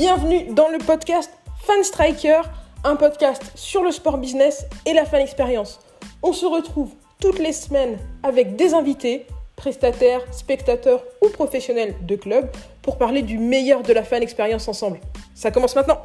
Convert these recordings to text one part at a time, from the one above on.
Bienvenue dans le podcast Fan Striker, un podcast sur le sport business et la fan expérience. On se retrouve toutes les semaines avec des invités, prestataires, spectateurs ou professionnels de club pour parler du meilleur de la fan expérience ensemble. Ça commence maintenant.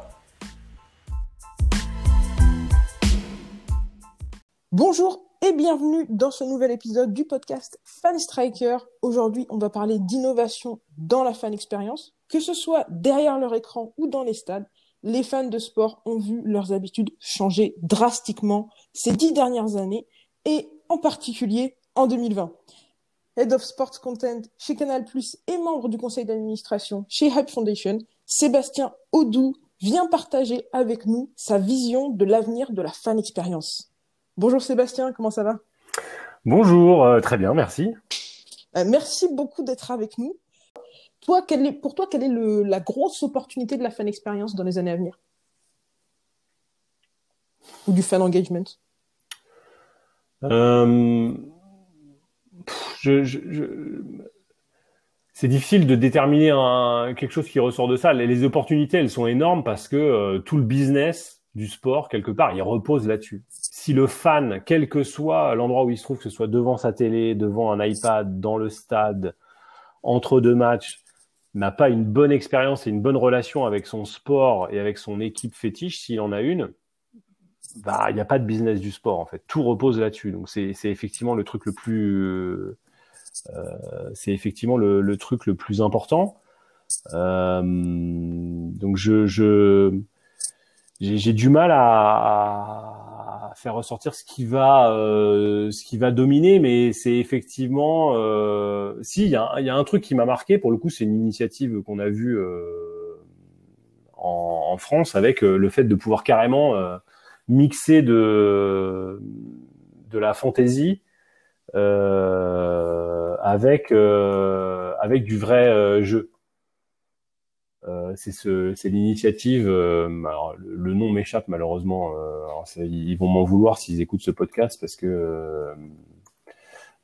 Bonjour et bienvenue dans ce nouvel épisode du podcast Fan Striker. Aujourd'hui, on va parler d'innovation dans la fan expérience. Que ce soit derrière leur écran ou dans les stades, les fans de sport ont vu leurs habitudes changer drastiquement ces dix dernières années et en particulier en 2020. Head of Sports Content chez Canal+, et membre du conseil d'administration chez Hype Foundation, Sébastien Audou vient partager avec nous sa vision de l'avenir de la fan expérience. Bonjour Sébastien, comment ça va? Bonjour, euh, très bien, merci. Euh, merci beaucoup d'être avec nous. Pour toi, quelle est la grosse opportunité de la fan expérience dans les années à venir? Ou du fan engagement? Euh. C'est difficile de déterminer quelque chose qui ressort de ça. Les, les opportunités, elles sont énormes parce que euh, tout le business du sport, quelque part, il repose là-dessus. Si le fan, quel que soit l'endroit où il se trouve, que ce soit devant sa télé, devant un iPad, dans le stade, entre deux matchs, n'a pas une bonne expérience et une bonne relation avec son sport et avec son équipe fétiche, s'il en a une, bah, il n'y a pas de business du sport, en fait. Tout repose là-dessus. Donc, c'est, effectivement le truc le plus, euh, c'est effectivement le, le, truc le plus important. Euh, donc, je, je, j'ai du mal à, à, faire ressortir ce qui va euh, ce qui va dominer mais c'est effectivement euh, si il y a, y a, un truc qui m'a marqué pour le coup c'est une initiative qu'on a vue euh, en, en, France avec euh, le fait de pouvoir carrément euh, mixer de de la fantaisie euh, avec avec du vrai jeu c'est ce, c'est l'initiative. Euh, alors le, nom m'échappe malheureusement. Euh, ils vont m'en vouloir s'ils écoutent ce podcast parce que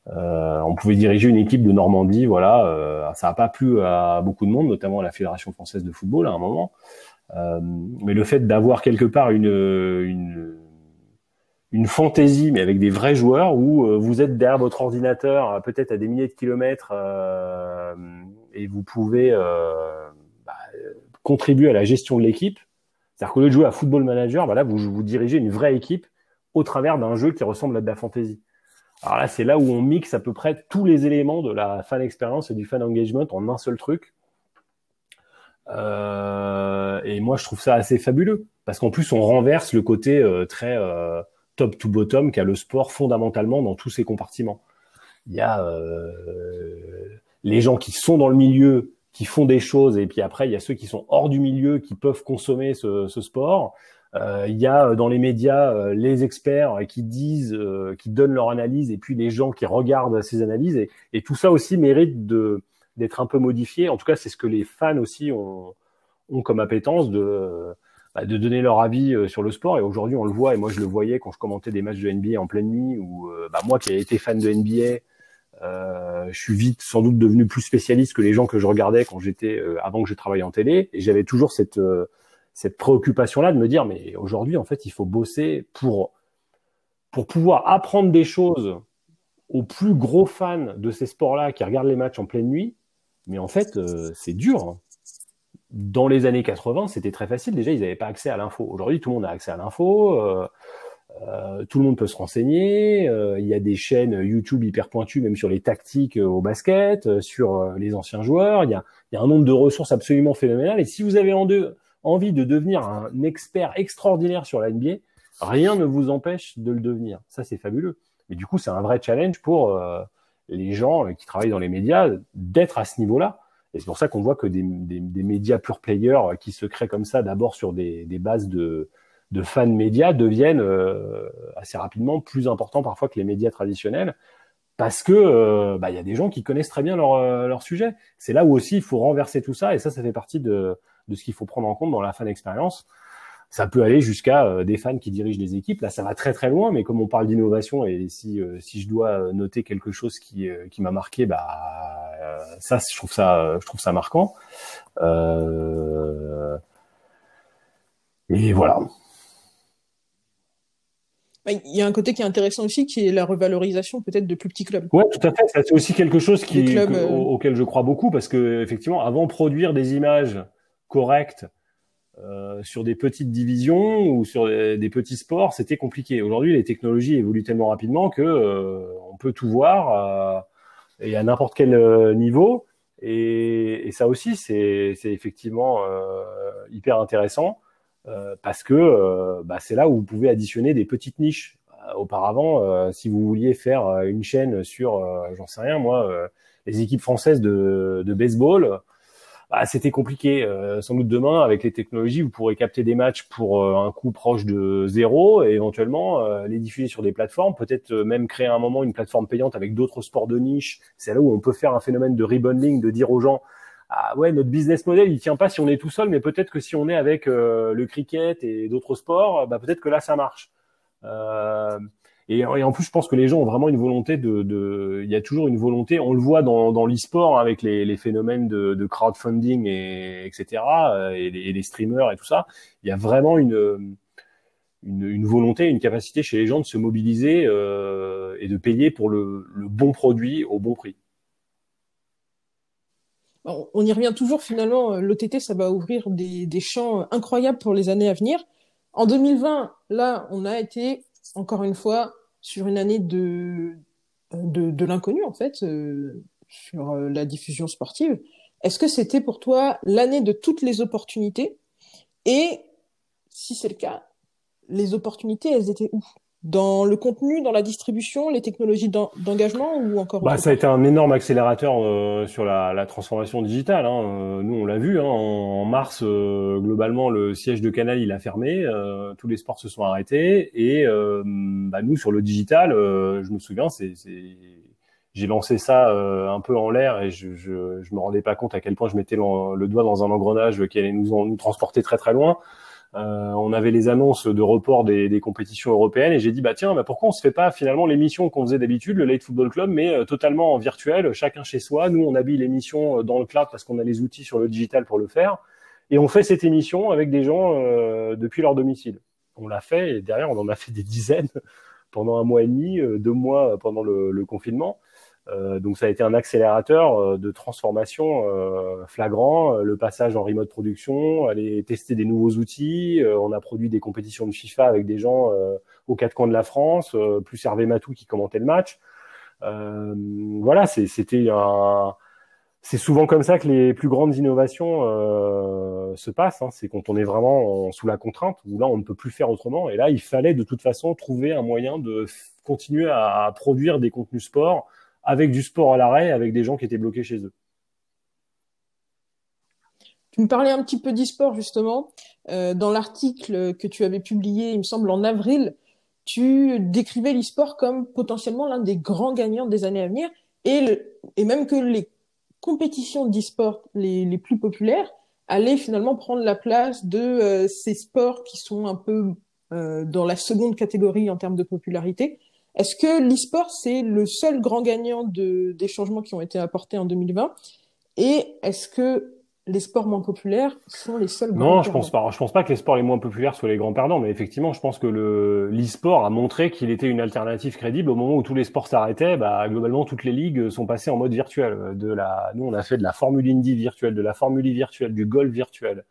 on pouvait diriger une équipe de Normandie. Voilà, ça n'a pas plu à beaucoup de monde, notamment à la Fédération française de football à un moment. mais le fait d'avoir quelque part une, une une fantaisie, mais avec des vrais joueurs où vous êtes derrière votre ordinateur, peut-être à des milliers de kilomètres, euh, et vous pouvez contribuer à la gestion de l'équipe. C'est-à-dire qu'au lieu de jouer à Football Manager, là, vous, vous dirigez une vraie équipe au travers d'un jeu qui ressemble à de la fantasy. Alors là, c'est là où on mixe à peu près tous les éléments de la fan expérience et du fan engagement en un seul truc. Euh, et moi, je trouve ça assez fabuleux parce qu'en plus, on renverse le côté euh, très euh, top to bottom qu'a le sport fondamentalement dans tous ses compartiments. Il y a les gens qui sont dans le milieu qui font des choses et puis après il y a ceux qui sont hors du milieu qui peuvent consommer ce, ce sport. Euh, il y a euh, dans les médias euh, les experts qui disent, euh, qui donnent leur analyse et puis les gens qui regardent ces analyses et, et tout ça aussi mérite de d'être un peu modifié. En tout cas, c'est ce que les fans aussi ont, ont comme appétence de bah, de donner leur avis sur le sport. Et aujourd'hui, on le voit et moi je le voyais quand je commentais des matchs de NBA en pleine nuit ou bah, moi qui ai été fan de NBA euh, je suis vite sans doute devenu plus spécialiste que les gens que je regardais quand j'étais euh, avant que je travaille en télé. Et j'avais toujours cette euh, cette préoccupation là de me dire mais aujourd'hui en fait il faut bosser pour pour pouvoir apprendre des choses aux plus gros fans de ces sports-là qui regardent les matchs en pleine nuit. Mais en fait euh, c'est dur hein. dans les années 80 c'était très facile. Déjà ils n'avaient pas accès à l'info. Aujourd'hui tout le monde a accès à l'info euh, tout le monde peut se renseigner. Euh, il y a des chaînes YouTube hyper pointues, même sur les tactiques euh, au basket, euh, sur les anciens joueurs. Il y, a, il y a, un nombre de ressources absolument phénoménal. Et si vous avez en deux, envie de devenir un expert extraordinaire sur la NBA, rien ne vous empêche de le devenir. Ça, c'est fabuleux. Mais du coup, c'est un vrai challenge pour les gens qui travaillent dans les médias d'être à ce niveau-là. Et c'est pour ça qu'on voit que des, des, des, médias pure players qui se créent comme ça, d'abord sur des, des bases de de fans médias deviennent euh, assez rapidement plus importants parfois que les médias traditionnels parce que euh, bah, il y a des gens qui connaissent très bien leur, euh, leur sujet. C'est là où aussi il faut renverser tout ça et ça, ça fait partie de, de ce qu'il faut prendre en compte dans la fan expérience. Ça peut aller jusqu'à euh, des fans qui dirigent des équipes. Là, ça va très très loin, mais comme on parle d'innovation et si euh, si je dois noter quelque chose qui qui m'a marqué, bah ça, je trouve ça je trouve ça marquant. Et voilà. Bah, il y a un côté qui est intéressant aussi, qui est la revalorisation peut-être de plus petits clubs. Ouais, tout à fait. C'est aussi quelque chose qui, euh, auquel je crois beaucoup parce que effectivement, avant produire des images correctes euh, sur des petites divisions ou sur des, petits sports, c'était compliqué. Aujourd'hui, les technologies évoluent tellement rapidement que euh, on peut tout voir euh, et à n'importe quel euh, niveau. Et, et ça aussi, c'est effectivement hyper intéressant. Euh, parce que euh, bah, c'est là où vous pouvez additionner des petites niches. Euh, auparavant, si vous vouliez faire une chaîne sur, j'en sais rien moi, les équipes françaises de, baseball, bah, c'était compliqué. sans doute demain, avec les technologies, vous pourrez capter des matchs pour un coût proche de zéro et éventuellement les diffuser sur des plateformes, peut-être même créer à un moment une plateforme payante avec d'autres sports de niche. C'est là où on peut faire un phénomène de rebundling, de dire aux gens, ah ouais, notre business model, il tient pas si on est tout seul, mais peut-être que si on est avec euh, le cricket et d'autres sports, bah peut-être que là ça marche. Euh, et, en plus, je pense que les gens ont vraiment une volonté de, de il y a toujours une volonté. On le voit dans, dans l'e-sport avec les, les, phénomènes de, de crowdfunding et etc. Euh, et les, les, streamers et tout ça. Il y a vraiment une, une, une volonté, une capacité chez les gens de se mobiliser euh, et de payer pour le, le bon produit au bon prix on y revient toujours finalement, euh, l'OTT, ça va ouvrir des, champs incroyables pour les années à venir. En 2020, là, on a été, encore une fois, sur une année de, de, l'inconnu, en fait, euh, sur euh, la diffusion sportive. Est-ce que c'était pour toi l'année de toutes les opportunités? Et si c'est le cas, les opportunités, elles étaient où? Dans le contenu, dans la distribution, les technologies d'engagement ou encore bah, Ça a été un énorme accélérateur euh, sur la, la, transformation digitale. Hein. Euh, nous, on l'a vu, hein, en, mars, euh, globalement, le siège de Canal, il a fermé, tous les sports se sont arrêtés, et bah, nous, sur le digital, je me souviens, c'est j'ai lancé ça un peu en l'air et je, je, je me rendais pas compte à quel point je mettais le, doigt dans un engrenage qui allait nous, nous transporter très très loin. Euh, on avait les annonces de report des, des compétitions européennes et j'ai dit bah tiens bah pourquoi on se fait pas finalement l'émission qu'on faisait d'habitude le Late Football Club mais euh, totalement en virtuel chacun chez soi. Nous on habille l'émission euh, dans le cloud parce qu'on a les outils sur le digital pour le faire. Et on fait cette émission avec des gens depuis leur domicile. On l'a fait et derrière on en a fait des dizaines pendant un mois et demi deux mois pendant le, le confinement. euh, donc ça a été un accélérateur euh, de transformation euh, flagrant, le passage en remote production, aller tester des nouveaux outils. on a produit des compétitions de FIFA avec des gens aux quatre coins de la France, plus Hervé Matou qui commentait le match. voilà, c'était un c'est souvent comme ça que les plus grandes innovations euh, se passent. Hein. C'est quand on est vraiment sous la contrainte, où là on ne peut plus faire autrement. Et là, il fallait de toute façon trouver un moyen de continuer à produire des contenus sport avec du sport à l'arrêt, avec des gens qui étaient bloqués chez eux. Tu me parlais un petit peu d'e-sport justement. Euh, dans l'article que tu avais publié, il me semble, en avril, tu décrivais l'e-sport comme potentiellement l'un des grands gagnants des années à venir et, même que les compétitions d'e-sport les, les, plus populaires allaient finalement prendre la place de euh, ces sports qui sont un peu euh, dans la seconde catégorie en termes de popularité est-ce que l'e-sport, c'est le seul grand gagnant de, des changements qui ont été apportés en 2020 Et est-ce que les sports moins populaires sont les seuls grands Non, je pense pas. Je pense pas que les sports les moins populaires soient les grands perdants, mais effectivement, je pense que le l'e-sport a montré qu'il était une alternative crédible au moment où tous les sports s'arrêtaient. Bah, globalement, toutes les ligues sont passées en mode virtuel. De la, nous, on a fait de la Formule Indy virtuelle, de la Formule I virtuelle, du golf virtuel, euh,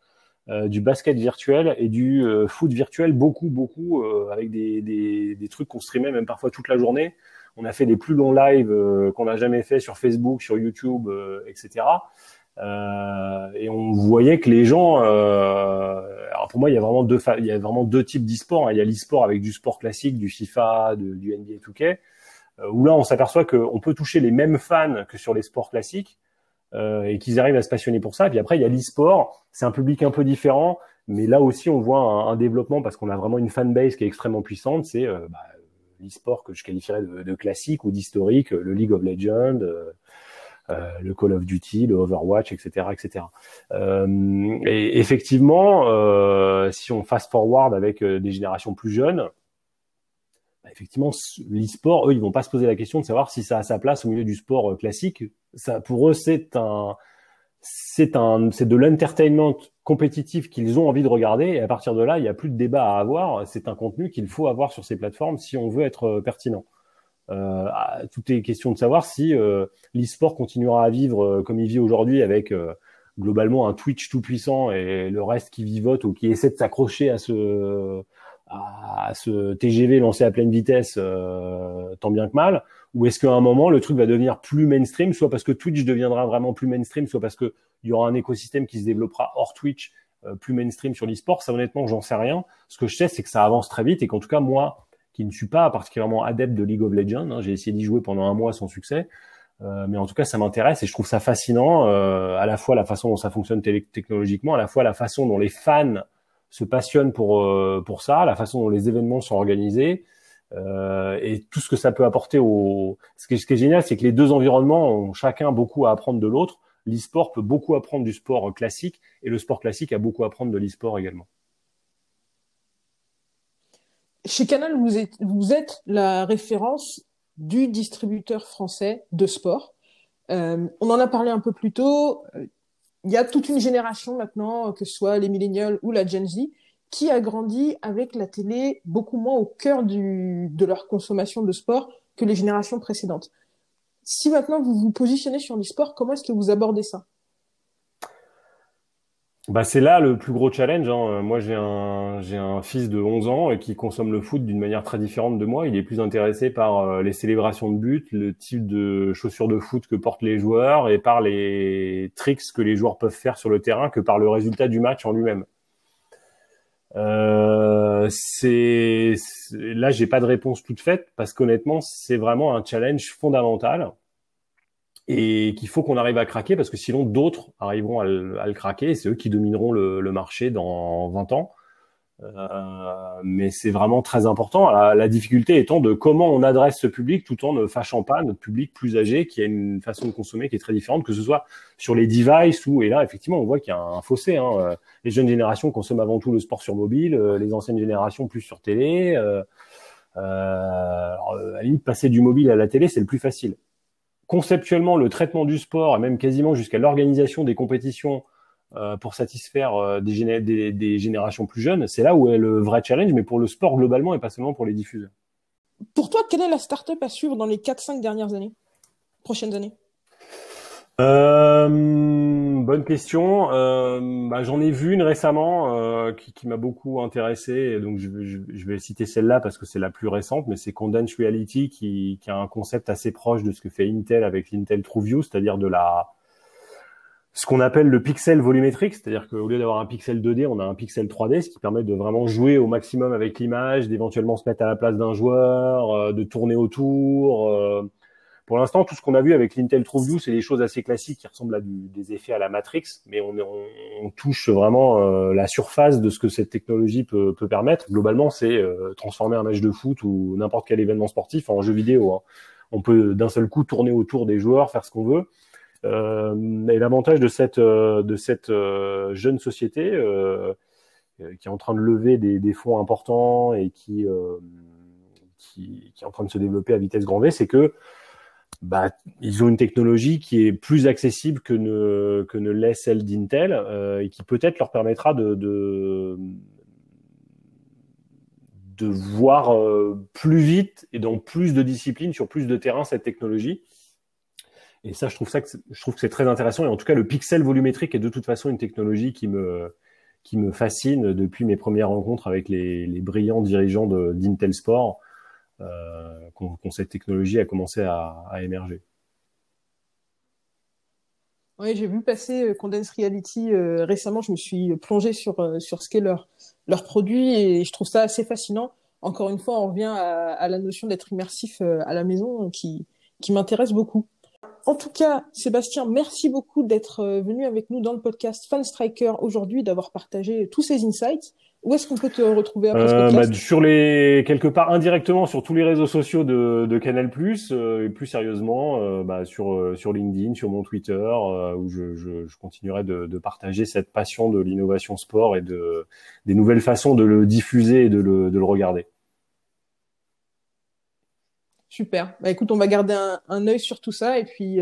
du basket virtuel et du euh, foot virtuel, beaucoup, beaucoup, euh, avec des, des, des trucs qu'on streamait même parfois toute la journée. On a fait des plus longs lives qu'on n'a jamais fait sur Facebook, sur YouTube, etc. et on voyait que les gens, alors pour moi, il y a vraiment deux, il y a vraiment deux types d'e-sport. Hein. Il y a l'e-sport avec du sport classique, du FIFA, de, du NBA 2K, où là, on s'aperçoit qu'on peut toucher les mêmes fans que sur les sports classiques, euh, et qu'ils arrivent à se passionner pour ça. Et puis après, il y a l'e-sport, c'est un public un peu différent, mais là aussi, on voit un, développement parce qu'on a vraiment une fanbase qui est extrêmement puissante. C'est euh, bah, l'e-sport que je qualifierais de, de classique ou d'historique, le League of Legends. Euh, euh le Call of Duty, le Overwatch, etc., etc. Euh, et effectivement, euh, si on fast forward avec des générations plus jeunes, bah, effectivement, l'e-sport, eux, ils vont pas se poser la question de savoir si ça a sa place au milieu du sport classique ça, pour eux, c'est un, c'est un, c'est de l'entertainment compétitif qu'ils ont envie de regarder. Et à partir de là, il n'y a plus de débat à avoir. C'est un contenu qu'il faut avoir sur ces plateformes si on veut être euh, pertinent. Euh, tout est question de savoir si euh, l'e-sport continuera à vivre euh, comme il vit aujourd'hui avec globalement un Twitch tout puissant et le reste qui vivote ou qui essaie de s'accrocher à ce à ce TGV lancé à pleine vitesse tant bien que mal ou est-ce qu'à un moment le truc va devenir plus mainstream soit parce que Twitch deviendra vraiment plus mainstream soit parce que il y aura un écosystème qui se développera hors Twitch plus mainstream sur l'e-sport? Ça honnêtement j'en sais rien ce que je sais c'est que ça avance très vite et qu'en tout cas moi qui ne suis pas particulièrement adepte de League of Legends. Hein. J'ai essayé d'y jouer pendant un mois sans succès. Euh, mais en tout cas, ça m'intéresse et je trouve ça fascinant, euh, à la fois la façon dont ça fonctionne technologiquement, à la fois la façon dont les fans se passionnent pour euh, pour ça, la façon dont les événements sont organisés euh, et tout ce que ça peut apporter au. Ce qui est, génial, c'est que les deux environnements ont chacun beaucoup à apprendre de l'autre. L'e-sport peut beaucoup apprendre du sport classique et le sport classique a beaucoup à apprendre de l'e-sport également chez Canal, vous êtes, vous êtes la référence du distributeur français de sport. Euh, on en a parlé un peu plus tôt. Euh, il y a toute une génération maintenant, que ce soit les millénials ou la Gen Z, qui a grandi avec la télé beaucoup moins au cœur de leur consommation de sport que les générations précédentes. Si maintenant vous vous positionnez sur l'e-sport, comment est-ce que vous abordez ça? Bah, c'est là le plus gros challenge. Hein. Moi, j'ai un, j'ai un fils de 11 ans et qui consomme le foot d'une manière très différente de moi. Il est plus intéressé par euh, les célébrations de but, le type de chaussures de foot que portent les joueurs et par les tricks que les joueurs peuvent faire sur le terrain que par le résultat du match en lui-même. Euh, c'est là, j'ai pas de réponse toute faite parce qu'honnêtement, c'est vraiment un challenge fondamental et qu'il faut qu'on arrive à craquer parce que sinon d'autres arriveront à le, craquer et c'est eux qui domineront le, le, marché dans 20 ans. Euh, mais c'est vraiment très important. La, la, difficulté étant de comment on adresse ce public tout en ne fâchant pas notre public plus âgé qui a une façon de consommer qui est très différente, que ce soit sur les devices ou et là effectivement on voit qu'il y a un fossé. Hein. Les jeunes générations consomment avant tout le sport sur mobile, euh, les anciennes générations plus sur télé. Euh, euh, à la limite, passer du mobile à la télé, c'est le plus facile conceptuellement le traitement du sport et même quasiment jusqu'à l'organisation des compétitions euh, pour satisfaire euh, des, des, générations plus jeunes, c'est là où est le vrai challenge, mais pour le sport globalement et pas seulement pour les diffuseurs. Pour toi, quelle est la start-up à suivre dans les 4-5 dernières années, prochaines années? Euh, bonne question. Euh, bah, J'en ai vu une récemment euh, qui, qui m'a beaucoup intéressé, donc je, je, je vais citer celle-là parce que c'est la plus récente, mais c'est Condensed Reality qui, qui, a un concept assez proche de ce que fait Intel avec l'Intel TrueView, c'est-à-dire de la ce qu'on appelle le pixel volumétrique, c'est-à-dire qu'au lieu d'avoir un pixel 2D, on a un pixel 3D, ce qui permet de vraiment jouer au maximum avec l'image, d'éventuellement se mettre à la place d'un joueur, euh, de tourner autour. Euh, pour l'instant, tout ce qu'on a vu avec l'Intel TrueView, c'est des choses assez classiques qui ressemblent à des effets à la Matrix, mais on, on, touche vraiment euh, la surface de ce que cette technologie peut, peut permettre. Globalement, c'est euh, transformer un match de foot ou n'importe quel événement sportif en jeu vidéo. Hein. On peut d'un seul coup tourner autour des joueurs, faire ce qu'on veut. Euh, et l'avantage de cette de cette jeune société qui est en train de lever des, des fonds importants et qui, qui, qui est en train de se développer à vitesse grand V, c'est que bah, ils ont une technologie qui est plus accessible que ne, que ne l'est celle d'Intel euh, et qui peut-être leur permettra de, de, de voir euh, plus vite et dans plus de disciplines, sur plus de terrains, cette technologie. Et ça, je trouve ça que je trouve que c'est très intéressant. Et en tout cas, le pixel volumétrique est de toute façon une technologie qui me qui me fascine depuis mes premières rencontres avec les, les brillants dirigeants d'Intel Sport euh, quand, cette technologie a commencé à, émerger. Oui, j'ai vu passer euh, Condensed Reality euh, récemment. Je me suis plongé sur sur ce qu'est leur leur produit et je trouve ça assez fascinant. Encore une fois, on revient à, la notion d'être immersif à la maison qui qui m'intéresse beaucoup. En tout cas, Sébastien, merci beaucoup d'être venu avec nous dans le podcast Fan Striker aujourd'hui, d'avoir partagé tous ces insights. Où est-ce qu'on peut te retrouver après ce euh, bah, Sur les quelque part indirectement sur tous les réseaux sociaux de, de Canal+, euh, et plus sérieusement euh, bah, sur euh, sur LinkedIn, sur mon Twitter, où je, je, je continuerai de, de, partager cette passion de l'innovation sport et de des nouvelles façons de le diffuser et de le, de le regarder. Super. Bah écoute, on va garder un, un œil sur tout ça et puis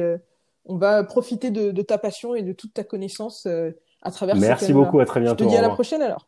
on va profiter de, de, ta passion et de toute ta connaissance euh, à travers. Merci beaucoup, à très bientôt. Je te dis à la prochaine alors.